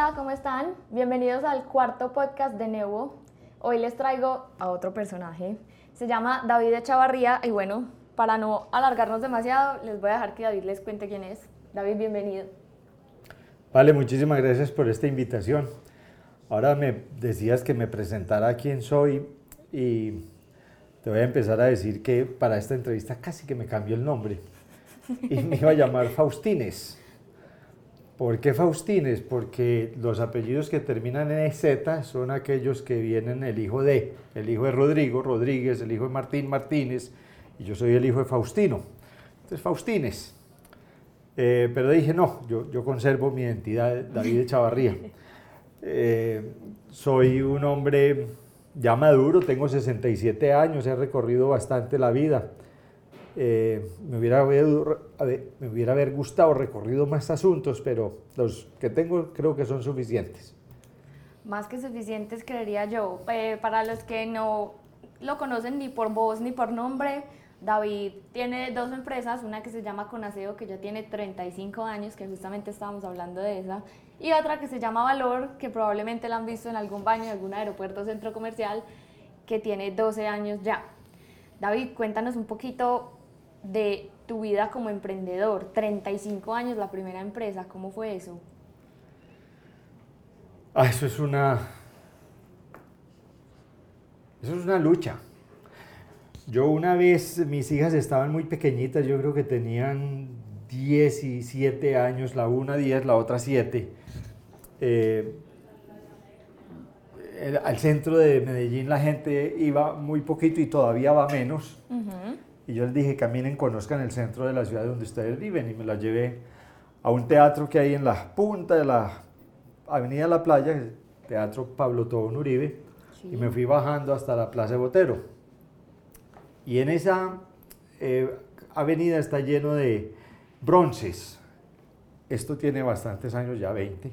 Hola, ¿cómo están? Bienvenidos al cuarto podcast de Nevo. Hoy les traigo a otro personaje. Se llama David Echavarría y bueno, para no alargarnos demasiado, les voy a dejar que David les cuente quién es. David, bienvenido. Vale, muchísimas gracias por esta invitación. Ahora me decías que me presentara quién soy y te voy a empezar a decir que para esta entrevista casi que me cambió el nombre y me iba a llamar Faustines. ¿Por qué Faustines? Porque los apellidos que terminan en Z son aquellos que vienen el hijo de, el hijo de Rodrigo, Rodríguez, el hijo de Martín, Martínez, y yo soy el hijo de Faustino. Entonces, Faustines. Eh, pero dije, no, yo, yo, conservo mi identidad, David Chavarría. Eh, soy un hombre ya maduro, tengo 67 años, he recorrido bastante la vida. Eh, me, hubiera me hubiera haber gustado recorrido más asuntos, pero los que tengo creo que son suficientes. Más que suficientes, creería yo. Eh, para los que no lo conocen ni por voz ni por nombre, David tiene dos empresas, una que se llama Conaseo, que ya tiene 35 años, que justamente estábamos hablando de esa, y otra que se llama Valor, que probablemente la han visto en algún baño, en algún aeropuerto, centro comercial, que tiene 12 años ya. David, cuéntanos un poquito de tu vida como emprendedor. 35 años, la primera empresa, ¿cómo fue eso? Ah, eso es una. Eso es una lucha. Yo una vez, mis hijas estaban muy pequeñitas, yo creo que tenían 17 años, la una 10, la otra 7. Eh, al centro de Medellín la gente iba muy poquito y todavía va menos. Y yo les dije, caminen, conozcan el centro de la ciudad donde ustedes viven. Y me la llevé a un teatro que hay en la punta de la Avenida La Playa, el Teatro Pablo Tobón Uribe. Y me fui bajando hasta la Plaza de Botero. Y en esa eh, avenida está lleno de bronces. Esto tiene bastantes años, ya 20.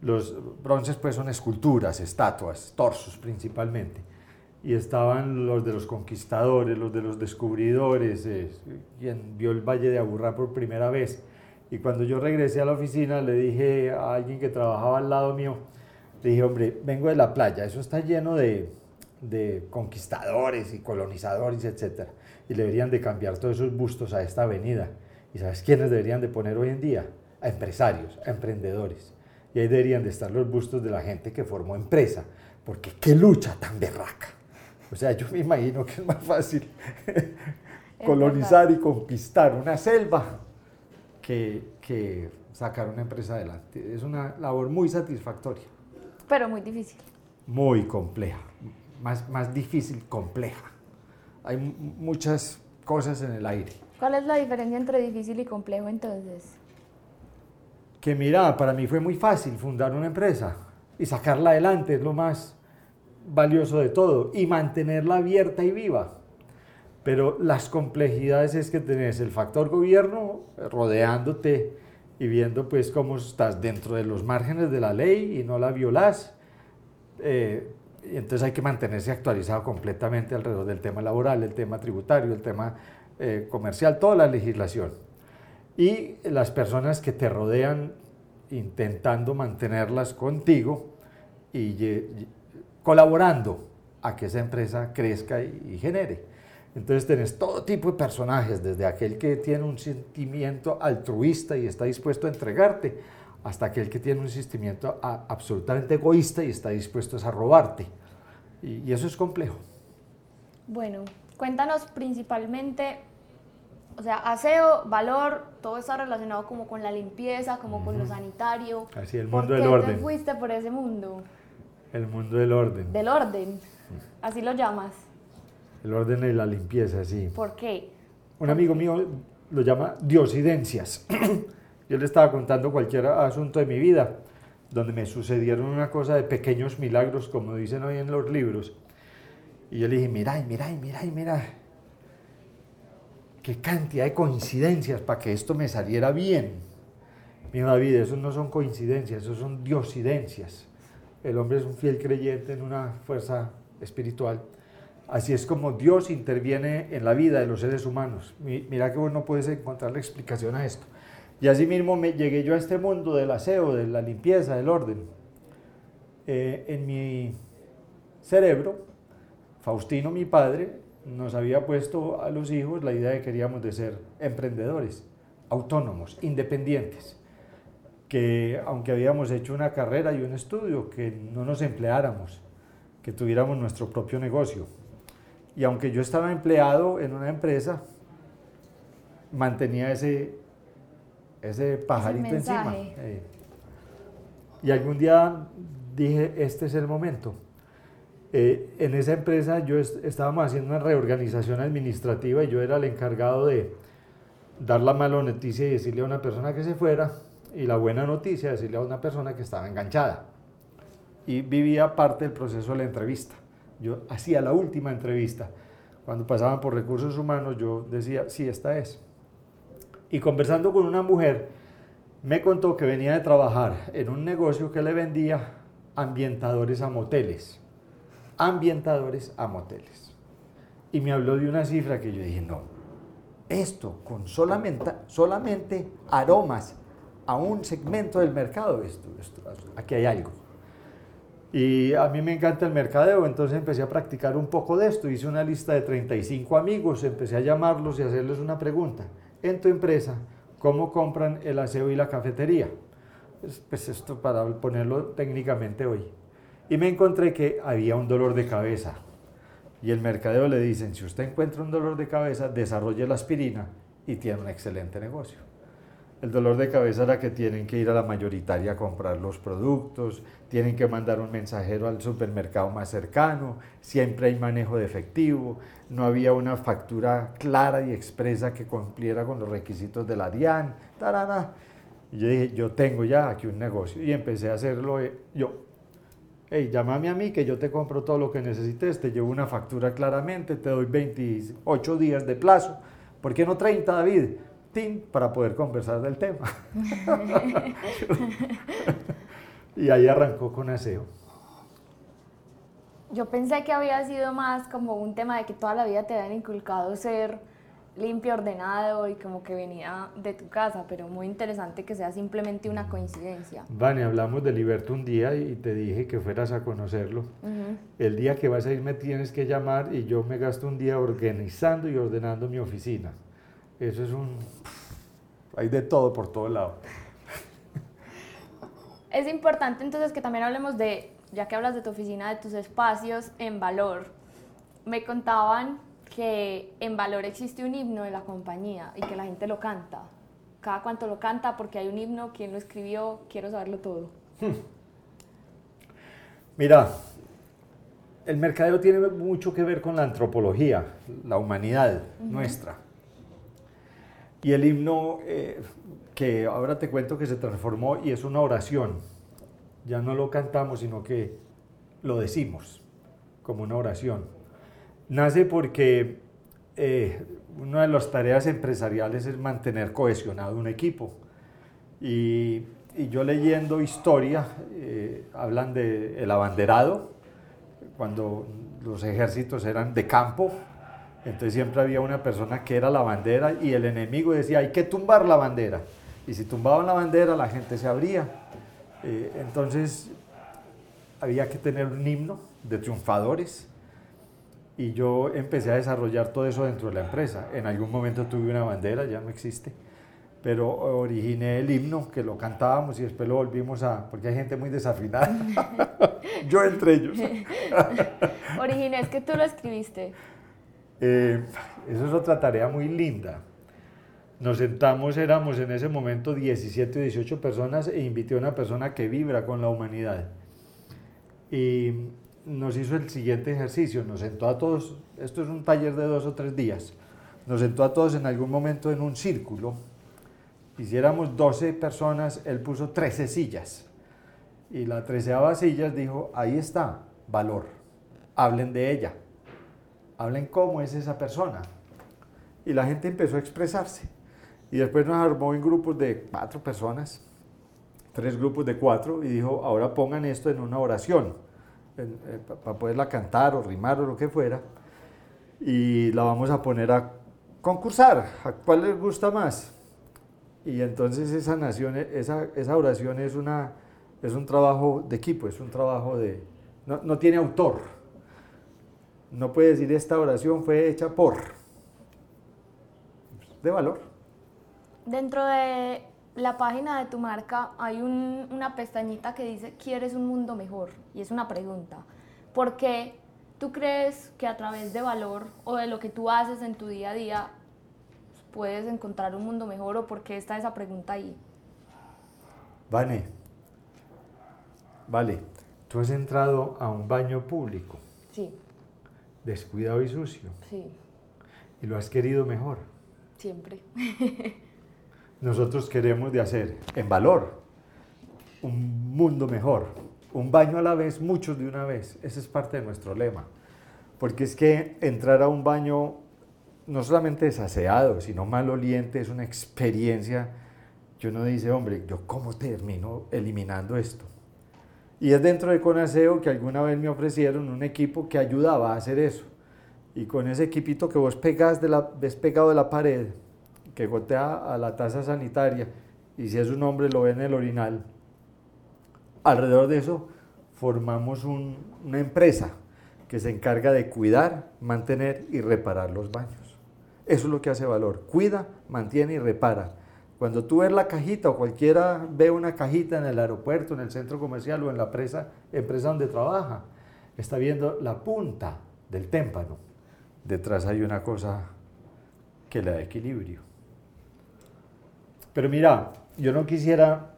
Los bronces pues son esculturas, estatuas, torsos principalmente y estaban los de los conquistadores, los de los descubridores, eh, quien vio el Valle de Aburrá por primera vez. Y cuando yo regresé a la oficina le dije a alguien que trabajaba al lado mío, le dije, hombre, vengo de la playa, eso está lleno de, de conquistadores y colonizadores, etc. Y deberían de cambiar todos esos bustos a esta avenida. ¿Y sabes quiénes deberían de poner hoy en día? A empresarios, a emprendedores. Y ahí deberían de estar los bustos de la gente que formó empresa. Porque qué lucha tan berraca. O sea, yo me imagino que es más fácil colonizar y conquistar una selva que, sacar una empresa adelante. Es una labor muy satisfactoria. Pero muy difícil. Muy compleja. Más, más difícil, compleja. Hay muchas cosas en el aire. ¿Cuál es la diferencia entre difícil y complejo entonces? Que mira, para mí fue muy fácil fundar una empresa y sacarla adelante, es lo más valioso de todo y mantenerla abierta y viva. Pero las complejidades es que tenés el factor gobierno rodeándote y viendo pues cómo estás dentro de los márgenes de la ley y no la violás. Eh, y entonces hay que mantenerse actualizado completamente alrededor del tema laboral, el tema tributario, el tema eh, comercial, toda la legislación. Y las personas que te rodean intentando mantenerlas contigo y colaborando a que esa empresa crezca y, genere. Entonces tenés todo tipo de personajes, desde aquel que tiene un sentimiento altruista y está dispuesto a entregarte, hasta aquel que tiene un sentimiento absolutamente egoísta y está dispuesto a robarte. Y, eso es complejo. Bueno, cuéntanos principalmente, o sea, aseo, valor, todo está relacionado como con la limpieza, como con lo sanitario. Así, el mundo del orden. ¿Por qué te fuiste por ese mundo? El mundo del orden. Del orden, así lo llamas. El orden y la limpieza, sí. ¿Por qué? Un amigo mío lo llama diosidencias. Yo le estaba contando cualquier asunto de mi vida, donde me sucedieron una cosa de pequeños milagros, como dicen hoy en los libros. Y yo le dije, mira, mira, mira, mira, qué cantidad de coincidencias para que esto me saliera bien. Mi David, eso no son coincidencias, eso son diosidencias. El hombre es un fiel creyente en una fuerza espiritual. Así es como Dios interviene en la vida de los seres humanos. Mira que vos no puedes encontrar la explicación a esto. Y así mismo llegué yo a este mundo del aseo, de la limpieza, del orden. Eh, en mi cerebro, Faustino, mi padre, nos había puesto a los hijos la idea de que queríamos de ser emprendedores, autónomos, independientes, que aunque habíamos hecho una carrera y un estudio, que no nos empleáramos, que tuviéramos nuestro propio negocio. Y aunque yo estaba empleado en una empresa, mantenía ese, ese pajarito encima. Eh. Y algún día dije, este es el momento eh, en esa empresa yo estábamos haciendo una reorganización administrativa y yo era el encargado de dar la mala noticia y decirle a una persona que se fuera y la buena noticia decirle a una persona que estaba enganchada. Y vivía parte del proceso de la entrevista. Yo hacía la última entrevista. Cuando pasaban por recursos humanos yo decía, sí, esta es. Y conversando con una mujer, me contó que venía de trabajar en un negocio que le vendía ambientadores a moteles ambientadores a moteles. Y me habló de una cifra que yo dije, no, esto con solamente, solamente aromas a un segmento del mercado, esto, aquí hay algo. Y a mí me encanta el mercadeo, entonces empecé a practicar un poco de esto. Hice una lista de 35 amigos, empecé a llamarlos y hacerles una pregunta. En tu empresa, ¿cómo compran el aseo y la cafetería? Pues, pues esto para ponerlo técnicamente hoy. Y me encontré que había un dolor de cabeza. Y el mercadeo le dicen, si usted encuentra un dolor de cabeza, desarrolle la aspirina y tiene un excelente negocio. El dolor de cabeza era que tienen que ir a la mayoritaria a comprar los productos, tienen que mandar un mensajero al supermercado más cercano, siempre hay manejo de efectivo, no había una factura clara y expresa que cumpliera con los requisitos de la DIAN, tarana. Y yo dije, yo tengo ya aquí un negocio y empecé a hacerlo eh, yo hey, llámame a mí que yo te compro todo lo que necesites, te llevo una factura claramente, te doy 28 días de plazo. ¿Por qué no 30, David? Tin, para poder conversar del tema. y ahí arrancó con aseo. Yo pensé que había sido más como un tema de que toda la vida te habían inculcado ser limpio, ordenado y como que venía de tu casa, pero muy interesante que sea simplemente una coincidencia. Vane, hablamos de Liberto un día y te dije que fueras a conocerlo. El día que vas a ir me tienes que llamar y yo me gasto un día organizando y ordenando mi oficina. Eso es un... Hay de todo por todo lado. Es importante entonces que también hablemos de, ya que hablas de tu oficina, de tus espacios en valor. Me contaban que en Valor existe un himno de la compañía y que la gente lo canta. Cada cuanto lo canta, porque hay un himno, quién lo escribió, quiero saberlo todo. Hmm. Mira, el mercadeo tiene mucho que ver con la antropología, la humanidad nuestra. Y el himno, eh, que ahora te cuento que se transformó y es una oración, ya no lo cantamos, sino que lo decimos como una oración nace porque eh, una de las tareas empresariales es mantener cohesionado un equipo. Y, yo leyendo historia, eh, hablan del el abanderado, cuando los ejércitos eran de campo, entonces siempre había una persona que era la bandera y el enemigo decía, hay que tumbar la bandera. Y si tumbaban la bandera, la gente se abría. Eh, entonces había que tener un himno de triunfadores y yo empecé a desarrollar todo eso dentro de la empresa. En algún momento tuve una bandera, ya no existe, pero originé el himno que lo cantábamos y después lo volvimos a, porque hay gente muy desafinada, yo entre ellos. originé, es que tú lo escribiste. Eh, eso es otra tarea muy linda. Nos sentamos, éramos en ese momento 17 o 18 personas e invité a una persona que vibra con la humanidad. Y nos hizo el siguiente ejercicio, nos sentó a todos, esto es un taller de dos o tres días, nos sentó a todos en algún momento en un círculo, hiciéramos 12 personas, él puso 13 sillas, y la treceava sillas dijo, ahí está, valor, hablen de ella, hablen cómo es esa persona. Y la gente empezó a expresarse. Y después nos armó en grupos de cuatro personas, tres grupos de cuatro, y dijo, ahora pongan esto en una oración eh, para poderla cantar o rimar o lo que fuera. Y la vamos a poner a concursar. ¿A cuál les gusta más? Y entonces esa, esa, esa oración es, una, es un trabajo de equipo, es un trabajo de... No, no tiene autor. No puede decir esta oración fue hecha por. De valor. Dentro de la página de tu marca hay una pestañita que dice, ¿quieres un mundo mejor? Y es una pregunta. ¿Por qué tú crees que a través de valor o de lo que tú haces en tu día a día puedes encontrar un mundo mejor o por qué está esa pregunta ahí? Vale, vale, tú has entrado a un baño público. Sí. Descuidado y sucio. Sí. Y lo has querido mejor. Siempre. nosotros queremos de hacer en valor un mundo mejor, un baño a la vez, muchos de una vez. Ese es parte de nuestro lema. Porque es que entrar a un baño no solamente desaseado, sino maloliente, es una experiencia que uno dice, hombre, ¿yo cómo termino eliminando esto? Y es dentro de Conaseo que alguna vez me ofrecieron un equipo que ayudaba a hacer eso. Y con ese equipito que vos pegas ves pegado de la pared, que gotea a la taza sanitaria y si es un hombre lo ve en el orinal. Alrededor de eso formamos una empresa que se encarga de cuidar, mantener y reparar los baños. Eso es lo que hace valor. Cuida, mantiene y repara. Cuando tú ves la cajita o cualquiera ve una cajita en el aeropuerto, en el centro comercial o en la empresa, empresa donde trabaja, está viendo la punta del témpano. Detrás hay una cosa que le da equilibrio. Pero mira, yo no quisiera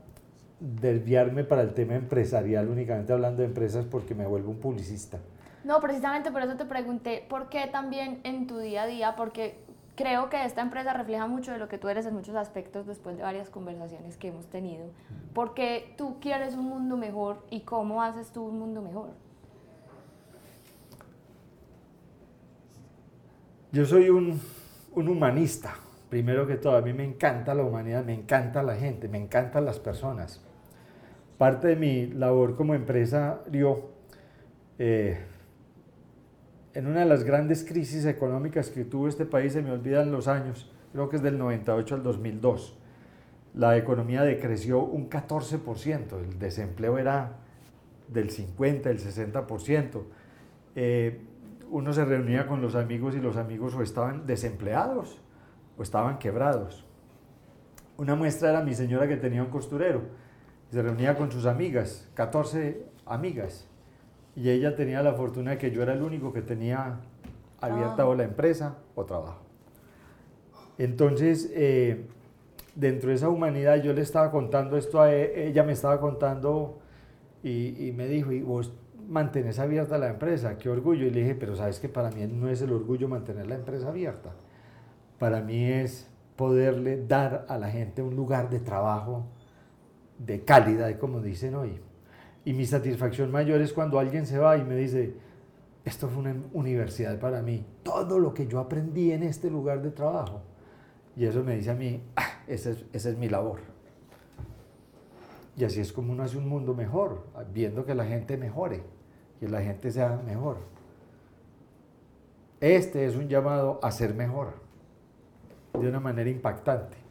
desviarme para el tema empresarial únicamente hablando de empresas porque me vuelvo un publicista. No, precisamente por eso te pregunté, ¿por qué también en tu día a día? Porque creo que esta empresa refleja mucho de lo que tú eres en muchos aspectos después de varias conversaciones que hemos tenido. ¿Por qué tú quieres un mundo mejor y cómo haces tú un mundo mejor? Yo soy un, un humanista primero que todo, a mí me encanta la humanidad, me encanta la gente, me encantan las personas. Parte de mi labor como empresario, eh, en una de las grandes crisis económicas que tuvo este país, se me olvidan los años, creo que es del 98 al 2002, la economía decreció un 14%, el desempleo era del 50, del 60%. Eh, uno se reunía con los amigos y los amigos o estaban desempleados o estaban quebrados. Una muestra era mi señora que tenía un costurero. Se reunía con sus amigas, 14 amigas. Y ella tenía la fortuna de que yo era el único que tenía abierta ah. o la empresa o trabajo. Entonces, eh, dentro de esa humanidad, yo le estaba contando esto a e, ella, me estaba contando y, y, me dijo, y vos mantenés abierta la empresa, qué orgullo. Y le dije, pero sabes que para mí no es el orgullo mantener la empresa abierta para mí es poderle dar a la gente un lugar de trabajo de calidad, como dicen hoy. Y mi satisfacción mayor es cuando alguien se va y me dice, esto fue una universidad para mí, todo lo que yo aprendí en este lugar de trabajo. Y eso me dice a mí, ah, esa, es, esa es mi labor. Y así es como uno hace un mundo mejor, viendo que la gente mejore, que la gente sea mejor. Este es un llamado a ser mejor de una manera impactante.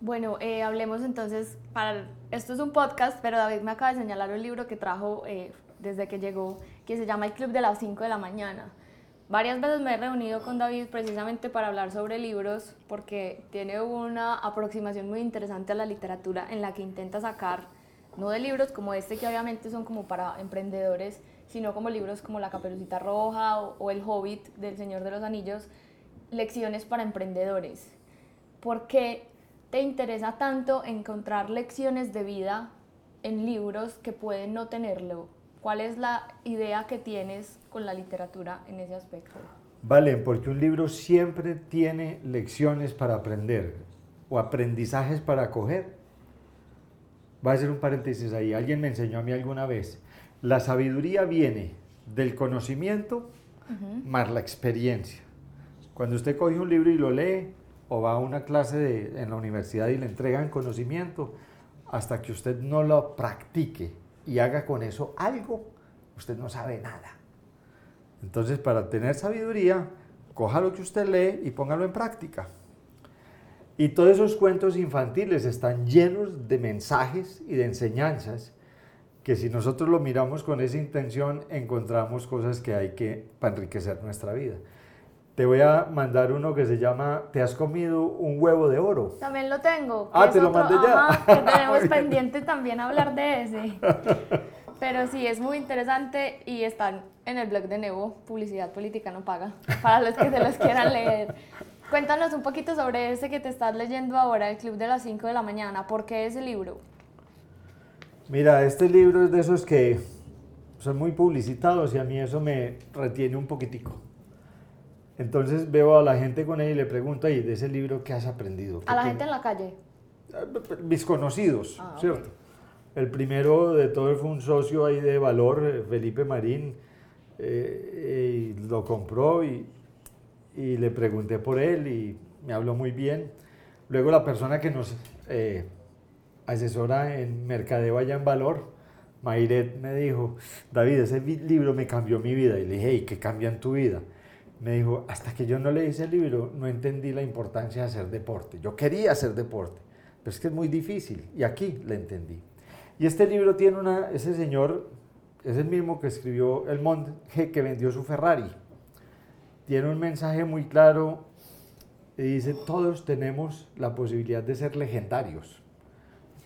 Bueno, eh, hablemos entonces, para, esto es un podcast, pero David me acaba de señalar un libro que trajo eh, desde que llegó, que se llama El Club de las 5 de la mañana. Varias veces me he reunido con David precisamente para hablar sobre libros, porque tiene una aproximación muy interesante a la literatura en la que intenta sacar, no de libros como este, que obviamente son como para emprendedores, sino como libros como La Caperucita Roja o, El Hobbit del Señor de los Anillos, lecciones para emprendedores. ¿Por qué te interesa tanto encontrar lecciones de vida en libros que pueden no tenerlo? ¿Cuál es la idea que tienes con la literatura en ese aspecto? Vale, porque un libro siempre tiene lecciones para aprender o aprendizajes para coger. Va a ser un paréntesis ahí. Alguien me enseñó a mí alguna vez. La sabiduría viene del conocimiento más la experiencia. Cuando usted coge un libro y lo lee, o va a una clase en la universidad y le entregan conocimiento, hasta que usted no lo practique y haga con eso algo, usted no sabe nada. Entonces, para tener sabiduría, coja lo que usted lee y póngalo en práctica. Y todos esos cuentos infantiles están llenos de mensajes y de enseñanzas que si nosotros lo miramos con esa intención encontramos cosas que hay que para enriquecer nuestra vida. Te voy a mandar uno que se llama ¿Te has comido un huevo de oro? También lo tengo. Ah, te lo mandé ya. que tenemos pendiente también hablar de ese. Pero sí, es muy interesante y están en el blog de Nevo, Publicidad Política No Paga, para los que se los quieran leer. Cuéntanos un poquito sobre ese que te estás leyendo ahora, El Club de las 5 de la mañana. ¿Por qué ese libro? Mira, este libro es de esos que son muy publicitados y a mí eso me retiene un poquitico. Entonces veo a la gente con él y le pregunto, ¿y de ese libro qué has aprendido? ¿A la gente en la calle? Mis conocidos, ah, ¿cierto? El primero de todos fue un socio ahí de valor, eh, Felipe Marín, eh, y lo compró y, y, le pregunté por él y me habló muy bien. Luego la persona que nos eh, asesora en Mercadeo allá en Valor, Mayret, me dijo, David, ese libro me cambió mi vida. Y le dije, ¿y qué cambia en tu vida? Me dijo, hasta que yo no leí ese libro, no entendí la importancia de hacer deporte. Yo quería hacer deporte, pero es que es muy difícil. Y aquí le entendí. Y este libro tiene una, ese señor es el mismo que escribió el monje que vendió su Ferrari. Tiene un mensaje muy claro y dice, todos tenemos la posibilidad de ser legendarios,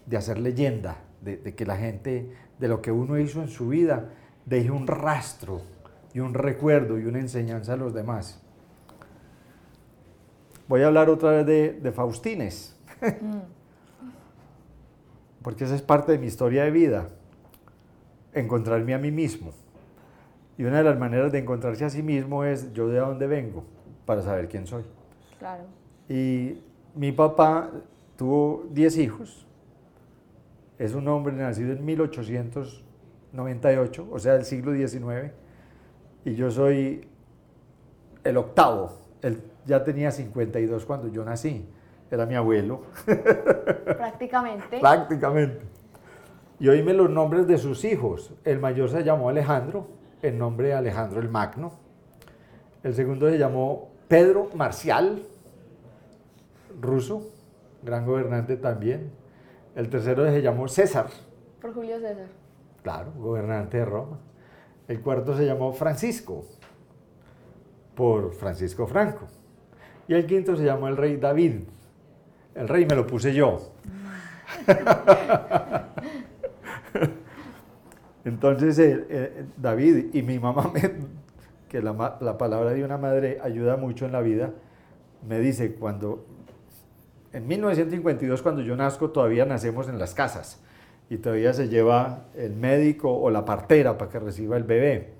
de hacer leyenda, de que la gente, de lo que uno hizo en su vida, deje un rastro y un recuerdo y una enseñanza a los demás. Voy a hablar otra vez de, de Faustines. Mm porque esa es parte de mi historia de vida, encontrarme a mí mismo. Y una de las maneras de encontrarse a sí mismo es yo de dónde vengo, para saber quién soy. Claro. Y mi papá tuvo 10 hijos, es un hombre nacido en 1898, o sea, del siglo XIX, y yo soy el octavo, él ya tenía 52 cuando yo nací era mi abuelo. Prácticamente. Prácticamente. Y oíme los nombres de sus hijos. El mayor se llamó Alejandro, en nombre de Alejandro el Magno. El segundo se llamó Pedro Marcial, ruso, gran gobernante también. El tercero se llamó César. Por Julio César. Claro, gobernante de Roma. El cuarto se llamó Francisco, por Francisco Franco. Y el quinto se llamó el rey David, el rey me lo puse yo. Entonces David y mi mamá, que la, la, palabra de una madre ayuda mucho en la vida, me dice cuando, en 1952 cuando yo nazco todavía nacemos en las casas y todavía se lleva el médico o la partera para que reciba el bebé.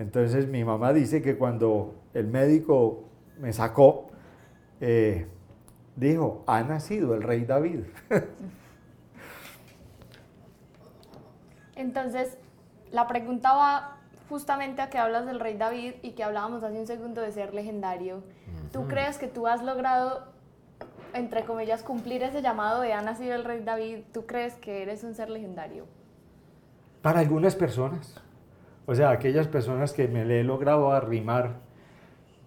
Entonces mi mamá dice que cuando el médico me sacó, eh, dijo, ha nacido el rey David. Entonces, la pregunta va justamente a que hablas del rey David y que hablábamos hace un segundo de ser legendario. ¿Tú crees que tú has logrado, entre comillas, cumplir ese llamado de ha nacido el rey David? ¿Tú crees que eres un ser legendario? Para algunas personas. O sea, aquellas personas que me le he logrado arrimar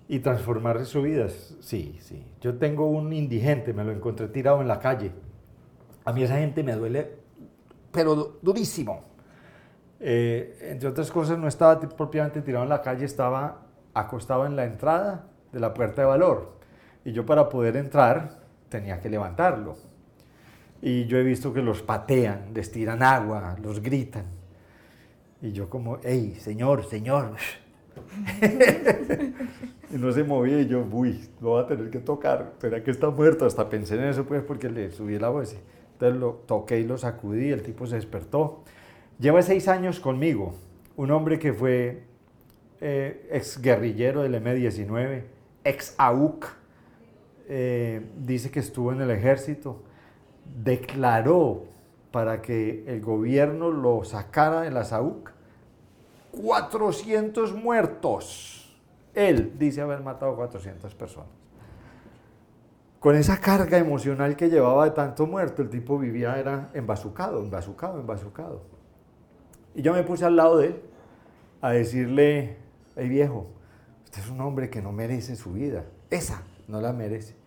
y transformar su vida. Sí, sí. Yo tengo un indigente, me lo encontré tirado en la calle. A mí esa gente me duele, pero durísimo. Eh, entre otras cosas, no estaba propiamente tirado en la calle, estaba acostado en la entrada de la puerta de valor. Y yo para poder entrar tenía que levantarlo. Y yo he visto que los patean, les tiran agua, los gritan. Y yo como, hey, señor, señor, y no se movía y yo, uy, lo voy a tener que tocar, ¿será que está muerto? Hasta pensé en eso pues porque le subí la voz. Entonces lo toqué y lo sacudí, el tipo se despertó. Lleva seis años conmigo, un hombre que fue eh, ex guerrillero del M-19, ex AUC, eh, dice que estuvo en el ejército, declaró para que el gobierno lo sacara de la AUC 400 muertos. Él dice haber matado 400 personas. Con esa carga emocional que llevaba de tanto muerto, el tipo vivía, era embazucado, embazucado, embazucado. Y yo me puse al lado de él a decirle, hey viejo, usted es un hombre que no merece su vida. Esa no la merece.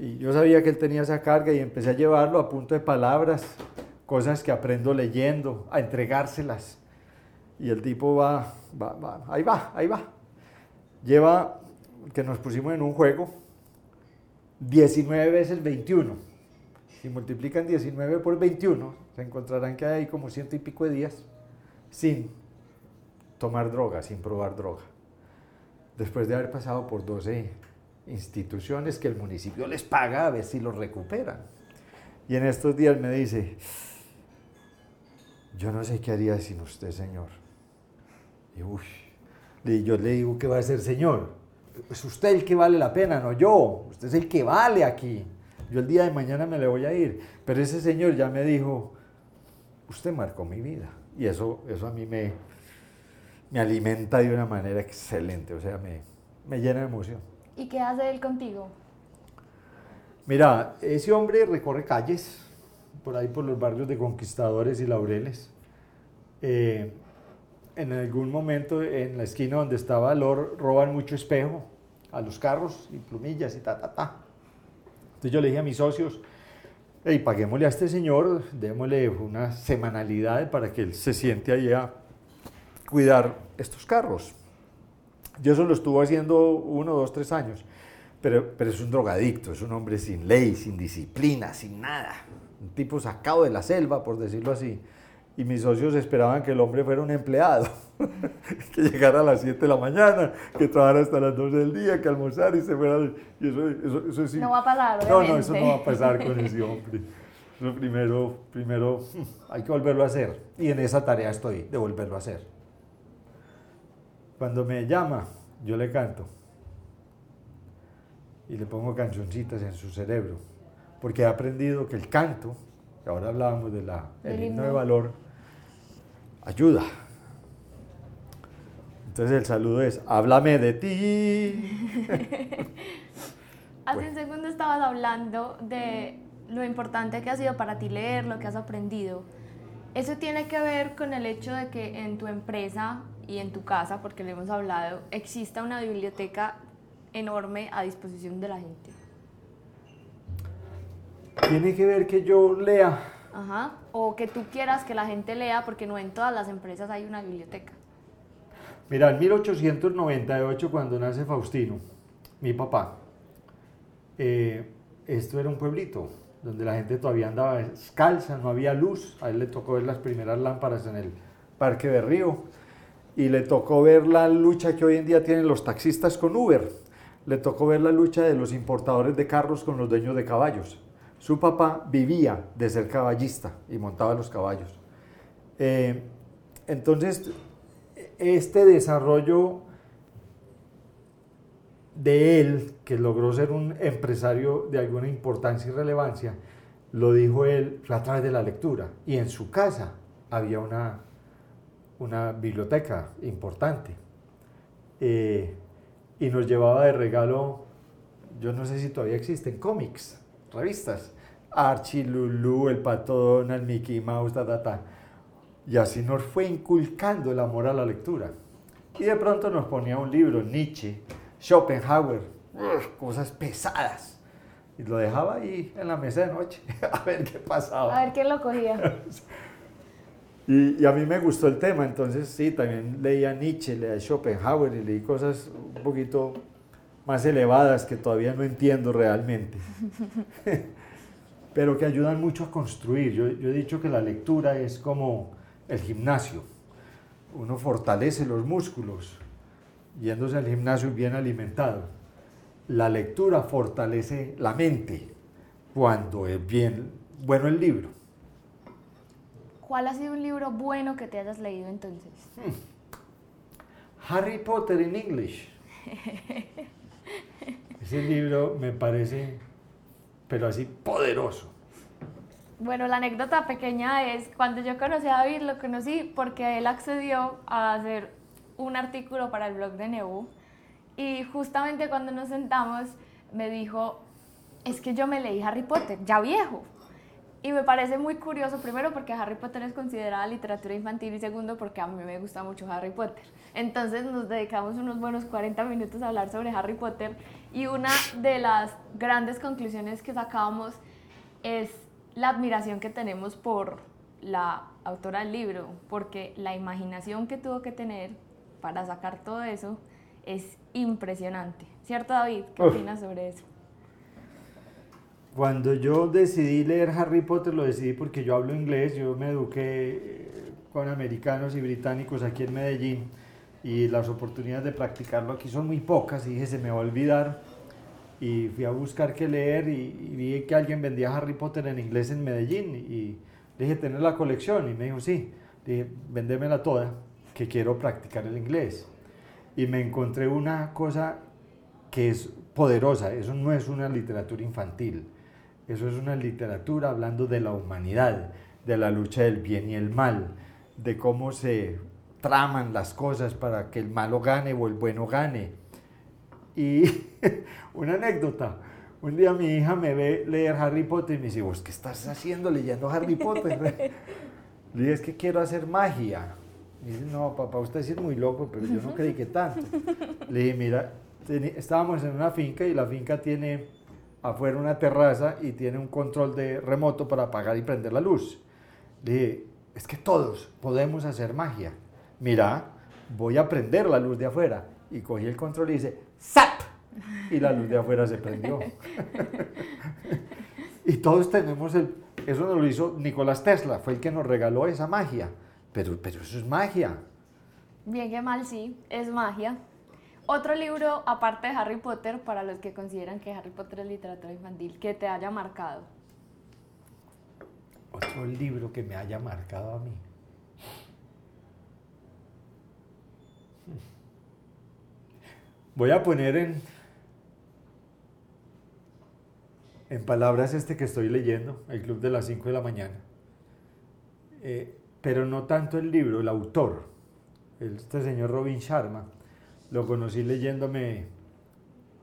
Y yo sabía que él tenía esa carga y empecé a llevarlo a punto de palabras, cosas que aprendo leyendo, a entregárselas. Y el tipo va, va, va, ahí va, ahí va. Lleva, que nos pusimos en un juego, 19 veces 21. Si multiplican 19 por 21, se encontrarán que hay como ciento y pico de días sin tomar droga, sin probar droga. Después de haber pasado por 12 instituciones que el municipio les paga a ver si lo recuperan. Y en estos días me dice, yo no sé qué haría sin usted, Señor. Y uy, yo le digo, ¿qué va a hacer, Señor? Es usted el que vale la pena, no yo. Usted es el que vale aquí. Yo el día de mañana me le voy a ir. Pero ese Señor ya me dijo, usted marcó mi vida. Y eso, eso a mí me, me alimenta de una manera excelente, o sea, me, me llena de emoción. ¿Y qué hace él contigo? Mira, ese hombre recorre calles, por ahí por los barrios de Conquistadores y Laureles. Eh, en algún momento en la esquina donde estaba Lor roban mucho espejo a los carros y plumillas y ta, ta, ta. Entonces yo le dije a mis socios, hey, paguémosle a este señor, démosle una semanalidad para que él se siente ahí a cuidar estos carros. Yo eso lo estuvo haciendo uno, dos, tres años, pero, pero es un drogadicto, es un hombre sin ley, sin disciplina, sin nada. Un tipo sacado de la selva, por decirlo así. Y mis socios esperaban que el hombre fuera un empleado, que llegara a las 7 de la mañana, que trabajara hasta las 12 del día, que almorzara y se fuera. Y eso, eso, eso sí. No va a pasar, No, no, eso no va a pasar con ese hombre. Eso primero, primero hay que volverlo a hacer. Y en esa tarea estoy, de volverlo a hacer. Cuando me llama, yo le canto y le pongo cancioncitas en su cerebro, porque he aprendido que el canto, que ahora hablábamos del de himno de valor, ayuda. Entonces el saludo es, háblame de ti. Hace un segundo estabas hablando de lo importante que ha sido para ti leer, lo que has aprendido. Eso tiene que ver con el hecho de que en tu empresa y en tu casa, porque le hemos hablado, exista una biblioteca enorme a disposición de la gente. Tiene que ver que yo lea. Ajá. O que tú quieras que la gente lea, porque no en todas las empresas hay una biblioteca. Mira, en 1898, cuando nace Faustino, mi papá, eh, esto era un pueblito, donde la gente todavía andaba descalza, no había luz. A él le tocó ver las primeras lámparas en el Parque de Río y le tocó ver la lucha que hoy en día tienen los taxistas con Uber. Le tocó ver la lucha de los importadores de carros con los dueños de caballos. Su papá vivía de ser caballista y montaba los caballos. Eh, entonces, este desarrollo de él, que logró ser un empresario de alguna importancia y relevancia, lo dijo él a través de la lectura. Y en su casa había una, una biblioteca importante. Eh, y nos llevaba de regalo, yo no sé si todavía existen, cómics, revistas. Archie, Lulu, el Pato Donald, Mickey Mouse, ta, ta, ta. Y así nos fue inculcando el amor a la lectura. Y de pronto nos ponía un libro, Nietzsche, Schopenhauer, cosas pesadas. Y lo dejaba ahí en la mesa de noche, a ver qué pasaba. A ver quién lo cogía. y, y, a mí me gustó el tema, entonces sí, también leía Nietzsche, leía Schopenhauer y leí cosas un poquito más elevadas que todavía no entiendo realmente. Pero que ayudan mucho a construir. Yo, yo he dicho que la lectura es como el gimnasio. Uno fortalece los músculos yéndose al gimnasio bien alimentado. La lectura fortalece la mente cuando es bien bueno el libro. ¿Cuál ha sido un libro bueno que te hayas leído entonces? Hmm. Harry Potter en English. Ese libro me parece, pero así poderoso. Bueno, la anécdota pequeña es cuando yo conocí a David, lo conocí porque él accedió a hacer un artículo para el blog de Neu y justamente cuando nos sentamos me dijo, es que yo me leí Harry Potter, ya viejo. Y me parece muy curioso, primero porque Harry Potter es considerada literatura infantil y segundo porque a mí me gusta mucho Harry Potter. Entonces nos dedicamos unos buenos 40 minutos a hablar sobre Harry Potter y una de las grandes conclusiones que sacábamos es la admiración que tenemos por la autora del libro, porque la imaginación que tuvo que tener para sacar todo eso es impresionante. ¿Cierto David? ¿Qué opinas sobre eso? Cuando yo decidí leer Harry Potter, lo decidí porque yo hablo inglés, yo me eduqué eh, con americanos y británicos aquí en Medellín y las oportunidades de practicarlo aquí son muy pocas y dije, se me va a olvidar. Y fui a buscar qué leer y, vi que alguien vendía Harry Potter en inglés en Medellín y dije, ¿tener la colección? Y me dijo, sí. Dije, vendémela toda, que quiero practicar el inglés. Y me encontré una cosa que es poderosa, eso no es una literatura infantil eso es una literatura hablando de la humanidad, de la lucha del bien y el mal, de cómo se traman las cosas para que el malo gane o el bueno gane. Y una anécdota, un día mi hija me ve leer Harry Potter y me dice, ¿vos qué estás haciendo leyendo Harry Potter? Le dije, es que quiero hacer magia. Me dice, no, papá, usted es muy loco, pero yo no creí que tanto. Le dije, mira, estábamos en una finca y la finca tiene afuera una terraza y tiene un control de remoto para apagar y prender la luz. Le dije, es que todos podemos hacer magia. Mira, voy a prender la luz de afuera. Y cogí el control y dice, ¡zap! Y la luz de afuera se prendió. y todos tenemos el... Eso nos lo hizo Nicolás Tesla, fue el que nos regaló esa magia. Pero, pero eso es magia. Bien que mal, sí, es magia. Otro libro, aparte de Harry Potter, para los que consideran que Harry Potter es literatura infantil, que te haya marcado. Otro libro que me haya marcado a mí. Voy a poner en, en palabras este que estoy leyendo, El Club de las 5 de la mañana. Eh, pero no tanto el libro, el autor, este señor Robin Sharma lo conocí leyéndome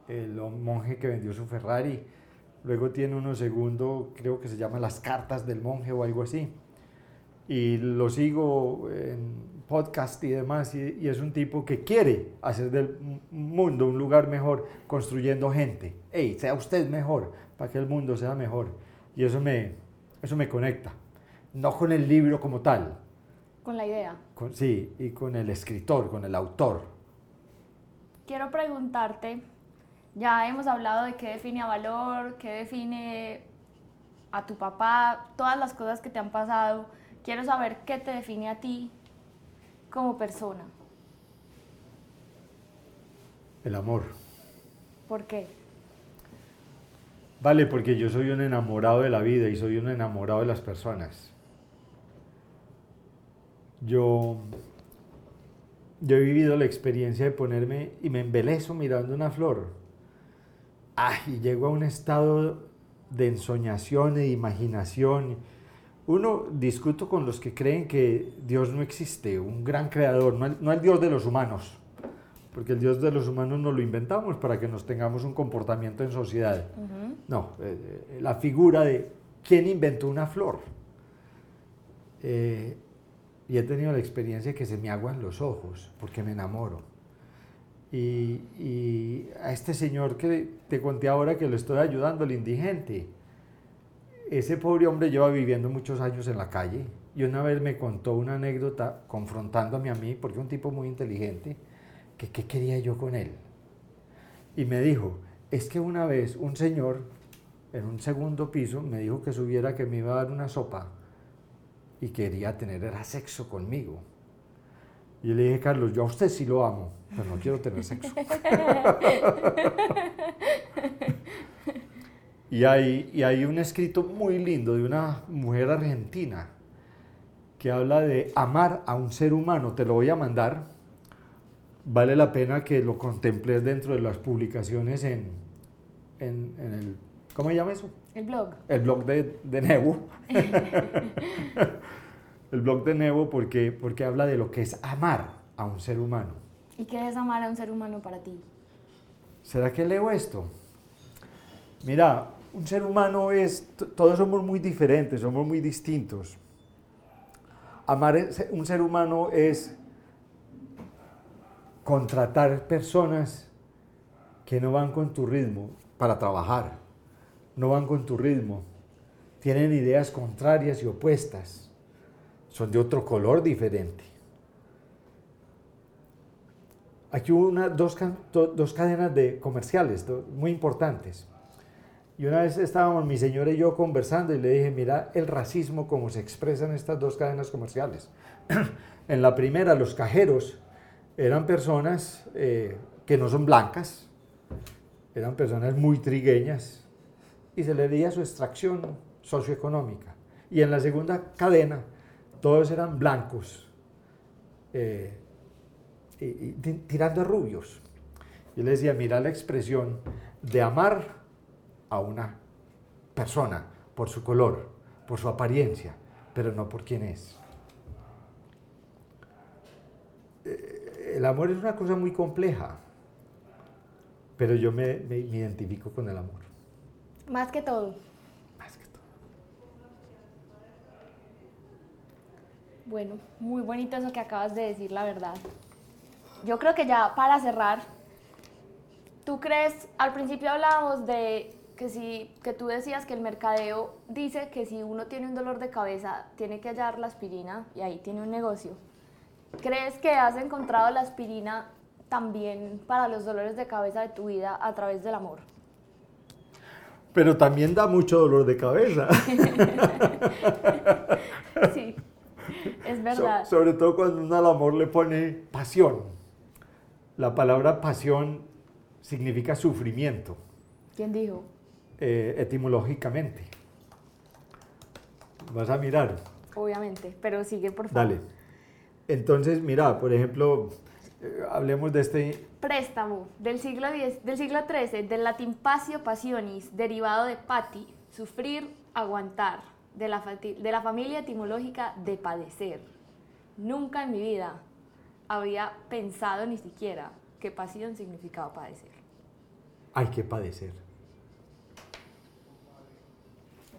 El monje que vendió su Ferrari. Luego tiene uno segundo, creo que se llama Las cartas del monje o algo así. Y lo sigo en podcast y demás. Y, es un tipo que quiere hacer del mundo un lugar mejor construyendo gente. Hey, sea usted mejor para que el mundo sea mejor. Y eso me, eso me conecta. No con el libro como tal. Con la idea. sí, y con el escritor, con el autor quiero preguntarte, ya hemos hablado de qué define a valor, qué define a tu papá, todas las cosas que te han pasado. Quiero saber qué te define a ti como persona. El amor. ¿Por qué? Vale, porque yo soy un enamorado de la vida y soy un enamorado de las personas. Yo yo he vivido la experiencia de ponerme y me embelezo mirando una flor. Ay, y llego a un estado de ensoñación e imaginación. Uno discuto con los que creen que Dios no existe, un gran creador, no el, Dios de los humanos, porque el Dios de los humanos nos lo inventamos para que nos tengamos un comportamiento en sociedad. No, eh, eh, la figura de quién inventó una flor. Eh, y he tenido la experiencia que se me aguan los ojos porque me enamoro. Y, a este señor que te conté ahora que lo estoy ayudando, el indigente, ese pobre hombre lleva viviendo muchos años en la calle y una vez me contó una anécdota confrontándome a mí, porque un tipo muy inteligente, que qué quería yo con él. Y me dijo, es que una vez un señor en un segundo piso me dijo que subiera que me iba a dar una sopa y quería tener era sexo conmigo. Y le dije, Carlos, yo a usted sí lo amo, pero no quiero tener sexo. y, hay, y hay un escrito muy lindo de una mujer argentina que habla de amar a un ser humano. Te lo voy a mandar. Vale la pena que lo contemples dentro de las publicaciones en, en, en el... ¿Cómo se llama eso? El blog. El blog de, de Nebo. el blog de Nebo porque, porque habla de lo que es amar a un ser humano. ¿Y qué es amar a un ser humano para ti? ¿Será que leo esto? Mira, un ser humano es, todos somos muy diferentes, somos muy distintos. Amar un ser humano es contratar personas que no van con tu ritmo para trabajar, no van con tu ritmo, tienen ideas contrarias y opuestas, son de otro color diferente. Aquí hubo una, dos, dos cadenas de comerciales muy importantes. Y una vez estábamos mi señora y yo conversando y le dije, mira el racismo como se expresa en estas dos cadenas comerciales. en la primera, los cajeros eran personas eh, que no son blancas, eran personas muy trigueñas y se le veía su extracción socioeconómica. Y en la segunda cadena, todos eran blancos, eh, y, tirando rubios. Yo le decía, mira la expresión de amar a una persona por su color, por su apariencia, pero no por quién es. Eh, el amor es una cosa muy compleja, pero yo me, identifico con el amor. Más que todo. Más que todo. Bueno, muy bonito eso que acabas de decir, la verdad. Yo creo que ya para cerrar, ¿tú crees, al principio hablábamos de que si que tú decías que el mercadeo dice que si uno tiene un dolor de cabeza tiene que hallar la aspirina y ahí tiene un negocio. ¿Crees que has encontrado la aspirina también para los dolores de cabeza de tu vida a través del amor? Pero también da mucho dolor de cabeza. sí, es verdad. sobre todo cuando uno al amor le pone pasión. La palabra pasión significa sufrimiento. ¿Quién dijo? Eh, etimológicamente. Vas a mirar. Obviamente, pero sigue por favor. Dale. Entonces, mira, por ejemplo, eh, hablemos de este... Préstamo del siglo, X, del siglo XIII, del latín pasio passionis, derivado de pati, sufrir, aguantar, de la, de la familia etimológica de padecer. Nunca en mi vida había pensado ni siquiera que pasión significaba padecer. Hay que padecer.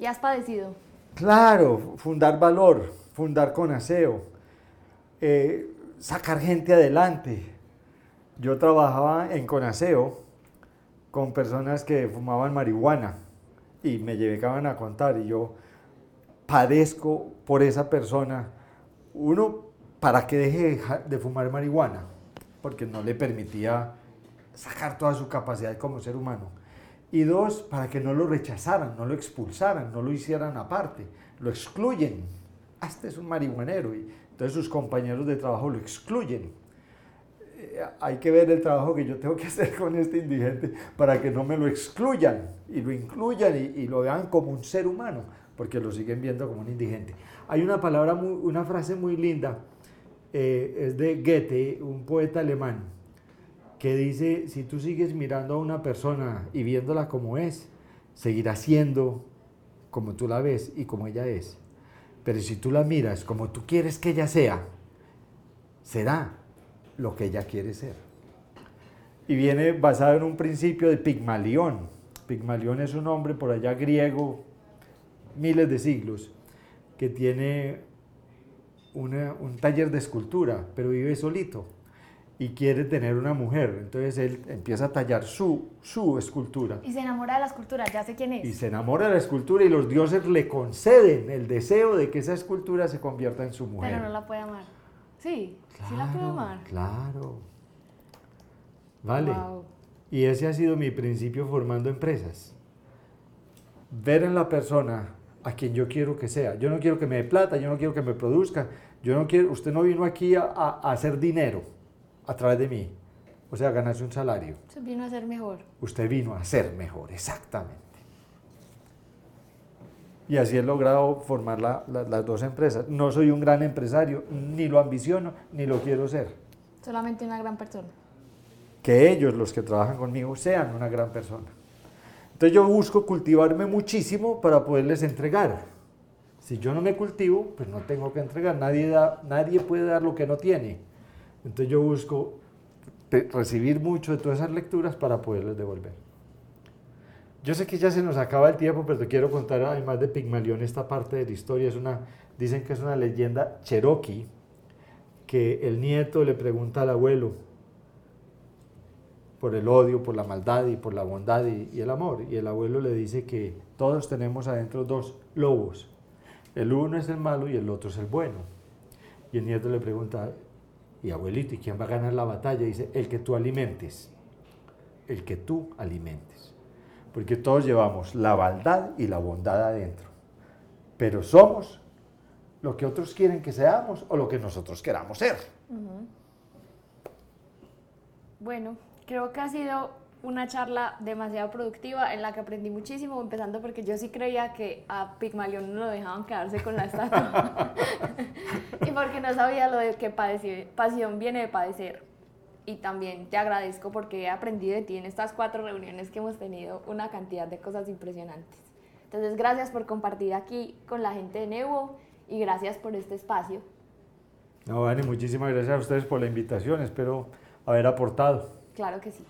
¿Y has padecido? Claro, fundar valor, fundar con aseo, eh, sacar gente adelante. Yo trabajaba en Conaseo con personas que fumaban marihuana y me llegaban a contar y yo padezco por esa persona. Uno, para que deje de fumar marihuana, porque no le permitía sacar toda su capacidad como ser humano y dos, para que no lo rechazaran, no lo expulsaran, no lo hicieran aparte, lo excluyen. Este es un marihuanero y entonces sus compañeros de trabajo lo excluyen. Eh, hay que ver el trabajo que yo tengo que hacer con este indigente para que no me lo excluyan y lo incluyan y, lo vean como un ser humano, porque lo siguen viendo como un indigente. Hay una palabra, una frase muy linda, eh, es de Goethe, un poeta alemán, que dice, si tú sigues mirando a una persona y viéndola como es, seguirá siendo como tú la ves y como ella es. Pero si tú la miras como tú quieres que ella sea, será lo que ella quiere ser. Y viene basado en un principio de Pigmalión. Pigmalión es un hombre por allá griego, miles de siglos, que tiene un taller de escultura, pero vive solito y quiere tener una mujer. Entonces él empieza a tallar su, su escultura. Y se enamora de la escultura, ya sé quién es. Y se enamora de la escultura y los dioses le conceden el deseo de que esa escultura se convierta en su mujer. Pero no la puede amar. Sí, sí la puede amar. Claro. Vale. Y ese ha sido mi principio formando empresas. Ver en la persona a quien yo quiero que sea. Yo no quiero que me dé plata, yo no quiero que me produzca. Yo no quiero, usted no vino aquí a, a hacer dinero a través de mí. O sea, ganarse un salario. Usted vino a ser mejor. Usted vino a ser mejor, exactamente. Y así he logrado formar las dos empresas. No soy un gran empresario, ni lo ambiciono, ni lo quiero ser. Solamente una gran persona. Que ellos, los que trabajan conmigo, sean una gran persona. Entonces yo busco cultivarme muchísimo para poderles entregar. Si yo no me cultivo, pues no tengo que entregar. Nadie, da, nadie puede dar lo que no tiene. Entonces yo busco recibir mucho de todas esas lecturas para poderles devolver. Yo sé que ya se nos acaba el tiempo, pero te quiero contar además de Pigmalión esta parte de la historia. Es una, dicen que es una leyenda cherokee que el nieto le pregunta al abuelo por el odio, por la maldad y por la bondad y, y el amor. Y el abuelo le dice que todos tenemos adentro dos lobos. El uno es el malo y el otro es el bueno. Y el nieto le pregunta, y abuelito, ¿y quién va a ganar la batalla? dice, el que tú alimentes. El que tú alimentes. Porque todos llevamos la maldad y la bondad adentro. Pero somos lo que otros quieren que seamos o lo que nosotros queramos ser. Bueno, creo que ha sido una charla demasiado productiva en la que aprendí muchísimo, empezando porque yo sí creía que a Pigmalión no lo dejaban quedarse con la estatua y porque no sabía lo de que pasión viene de padecer. Y también te agradezco porque he aprendido de ti en estas cuatro reuniones que hemos tenido una cantidad de cosas impresionantes. Entonces, gracias por compartir aquí con la gente de Nevo y gracias por este espacio. No, Dani, muchísimas gracias a ustedes por la invitación. Espero haber aportado. Claro que sí.